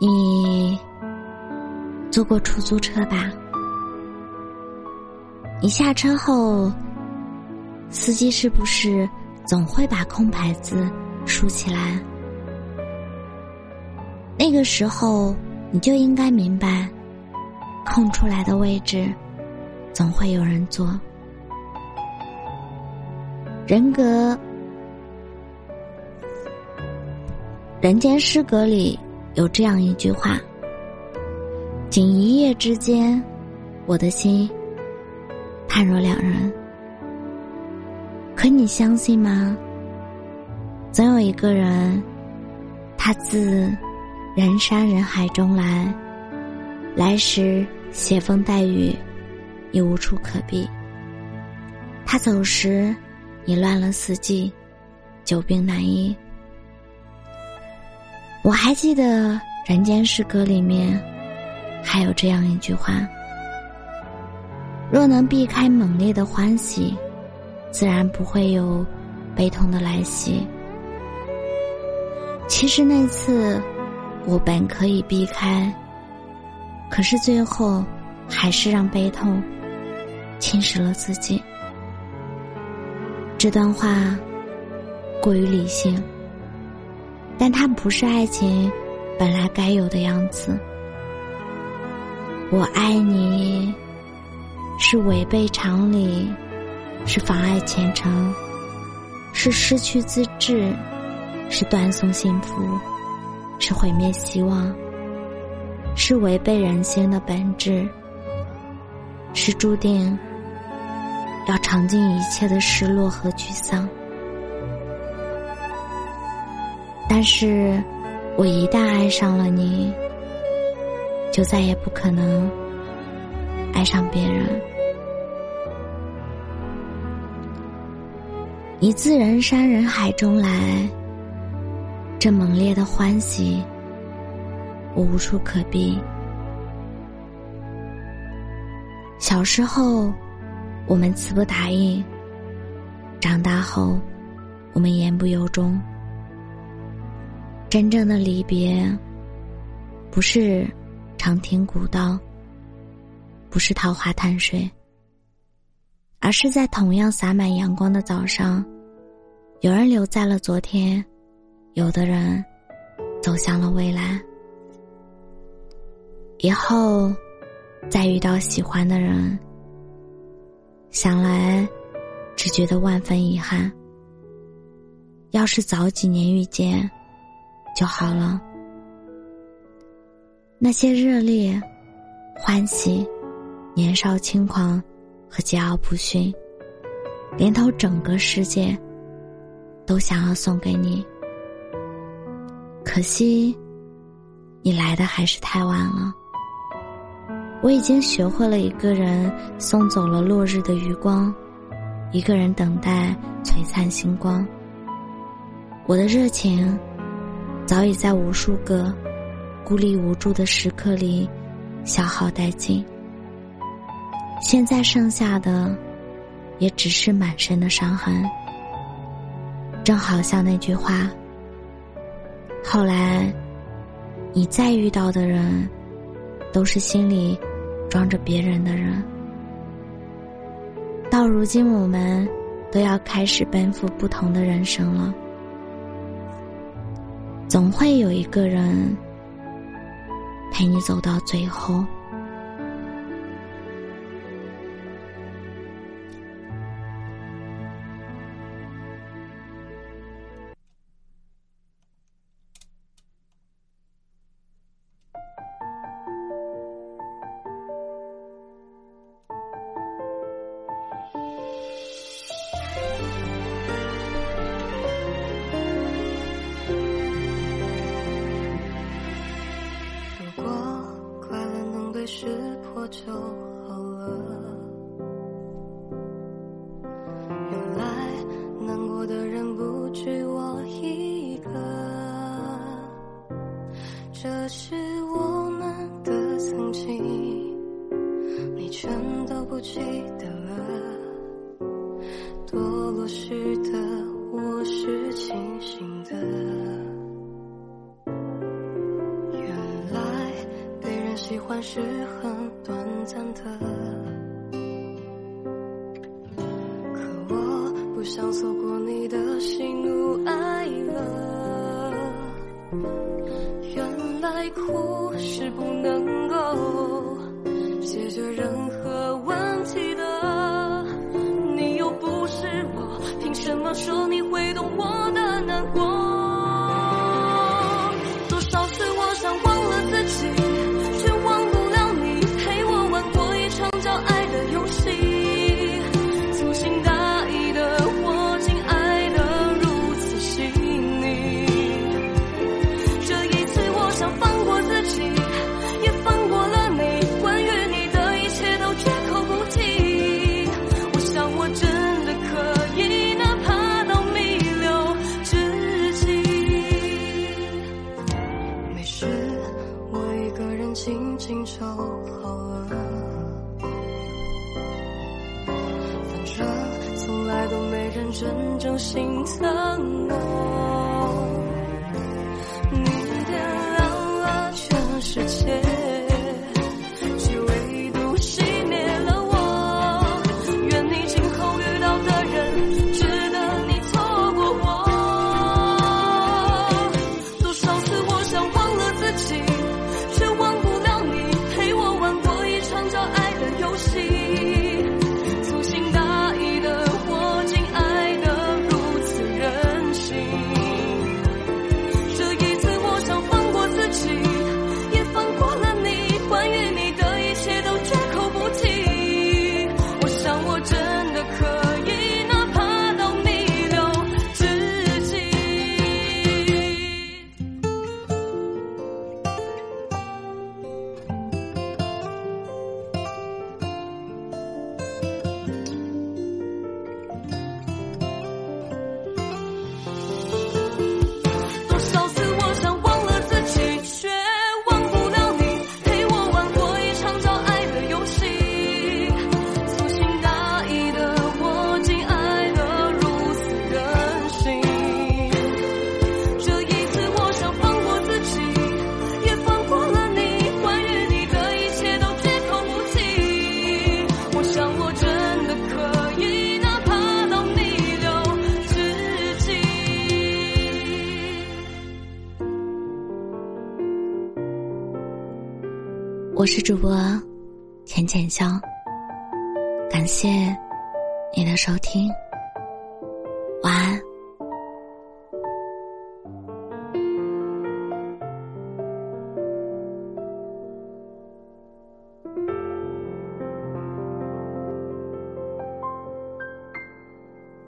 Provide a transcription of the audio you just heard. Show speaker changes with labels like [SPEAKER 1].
[SPEAKER 1] 你坐过出租车吧？你下车后，司机是不是总会把空牌子竖起来？那个时候，你就应该明白，空出来的位置，总会有人坐。人格，人间失格里。有这样一句话：“仅一夜之间，我的心判若两人。”可你相信吗？总有一个人，他自人山人海中来，来时携风带雨，你无处可避；他走时，你乱了四季，久病难医。我还记得《人间失格》里面，还有这样一句话：若能避开猛烈的欢喜，自然不会有悲痛的来袭。其实那次，我本可以避开，可是最后，还是让悲痛侵蚀了自己。这段话过于理性。但它不是爱情本来该有的样子。我爱你，是违背常理，是妨碍前程，是失去自制，是断送幸福，是毁灭希望，是违背人性的本质，是注定要尝尽一切的失落和沮丧。但是，我一旦爱上了你，就再也不可能爱上别人。你自人山人海中来，这猛烈的欢喜，我无处可避。小时候，我们词不达意；长大后，我们言不由衷。真正的离别，不是长亭古道，不是桃花潭水，而是在同样洒满阳光的早上，有人留在了昨天，有的人走向了未来。以后再遇到喜欢的人，想来只觉得万分遗憾。要是早几年遇见。就好了。那些热烈、欢喜、年少轻狂和桀骜不驯，连同整个世界，都想要送给你。可惜，你来的还是太晚了。我已经学会了一个人送走了落日的余光，一个人等待璀璨星光。我的热情。早已在无数个孤立无助的时刻里消耗殆尽，现在剩下的也只是满身的伤痕。正好像那句话：“后来，你再遇到的人，都是心里装着别人的人。”到如今，我们都要开始奔赴不同的人生了。总会有一个人陪你走到最后。
[SPEAKER 2] 堕落时的我是清醒的原来被人喜欢是很短暂的可我不想错过你的喜怒哀乐原来哭是不能够写着任何说你会懂我的难过。真正心疼我我
[SPEAKER 1] 是主播浅浅香感谢你的收听。